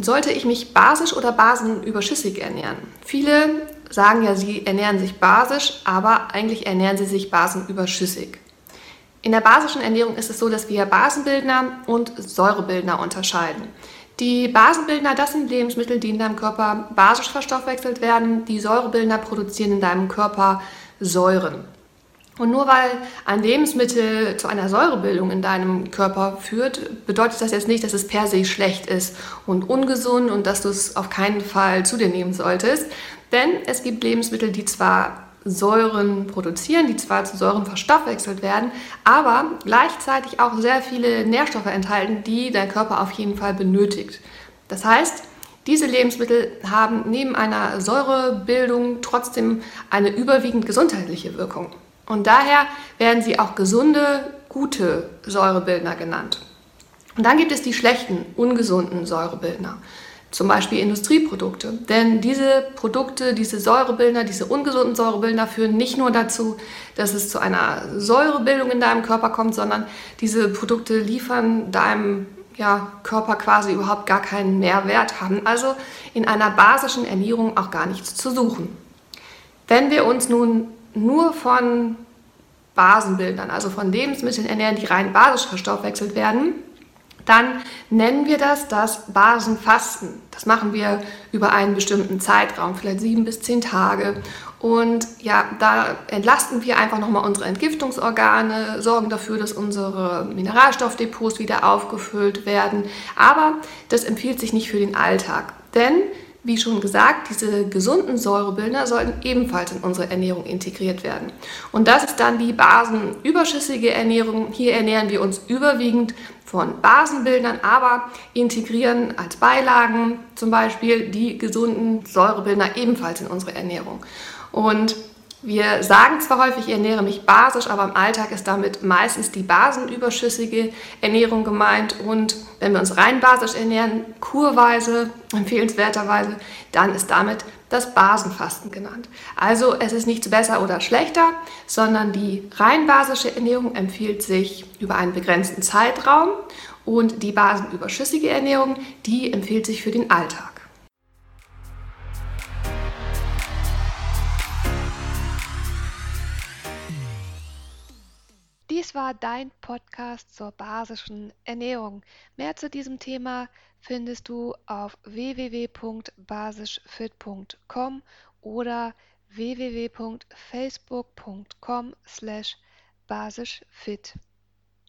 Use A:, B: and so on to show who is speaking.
A: sollte ich mich basisch oder basenüberschüssig ernähren? Viele sagen ja, sie ernähren sich basisch, aber eigentlich ernähren sie sich basenüberschüssig. In der basischen Ernährung ist es so, dass wir Basenbildner und Säurebildner unterscheiden. Die Basenbildner, das sind Lebensmittel, die in deinem Körper basisch verstoffwechselt werden. Die Säurebildner produzieren in deinem Körper Säuren. Und nur weil ein Lebensmittel zu einer Säurebildung in deinem Körper führt, bedeutet das jetzt nicht, dass es per se schlecht ist und ungesund und dass du es auf keinen Fall zu dir nehmen solltest. Denn es gibt Lebensmittel, die zwar Säuren produzieren, die zwar zu Säuren verstoffwechselt werden, aber gleichzeitig auch sehr viele Nährstoffe enthalten, die dein Körper auf jeden Fall benötigt. Das heißt, diese Lebensmittel haben neben einer Säurebildung trotzdem eine überwiegend gesundheitliche Wirkung. Und daher werden sie auch gesunde, gute Säurebildner genannt. Und dann gibt es die schlechten, ungesunden Säurebildner, zum Beispiel Industrieprodukte. Denn diese Produkte, diese Säurebildner, diese ungesunden Säurebildner führen nicht nur dazu, dass es zu einer Säurebildung in deinem Körper kommt, sondern diese Produkte liefern deinem ja, Körper quasi überhaupt gar keinen Mehrwert, haben also in einer basischen Ernährung auch gar nichts zu suchen. Wenn wir uns nun nur von Basenbildern, also von Lebensmitteln ernähren, die rein basisch verstoffwechselt werden, dann nennen wir das das Basenfasten. Das machen wir über einen bestimmten Zeitraum, vielleicht sieben bis zehn Tage. Und ja, da entlasten wir einfach nochmal unsere Entgiftungsorgane, sorgen dafür, dass unsere Mineralstoffdepots wieder aufgefüllt werden. Aber das empfiehlt sich nicht für den Alltag. Denn wie schon gesagt, diese gesunden Säurebildner sollten ebenfalls in unsere Ernährung integriert werden. Und das ist dann die basenüberschüssige Ernährung. Hier ernähren wir uns überwiegend von Basenbildern, aber integrieren als Beilagen zum Beispiel die gesunden Säurebildner ebenfalls in unsere Ernährung. Und wir sagen zwar häufig, ich ernähre mich basisch, aber im Alltag ist damit meistens die basenüberschüssige Ernährung gemeint. Und wenn wir uns rein basisch ernähren, kurweise, empfehlenswerterweise, dann ist damit das Basenfasten genannt. Also es ist nichts besser oder schlechter, sondern die rein basische Ernährung empfiehlt sich über einen begrenzten Zeitraum und die basenüberschüssige Ernährung, die empfiehlt sich für den Alltag. Dies war dein Podcast zur basischen Ernährung. Mehr zu diesem Thema findest du auf www.basischfit.com oder www.facebook.com/basischfit.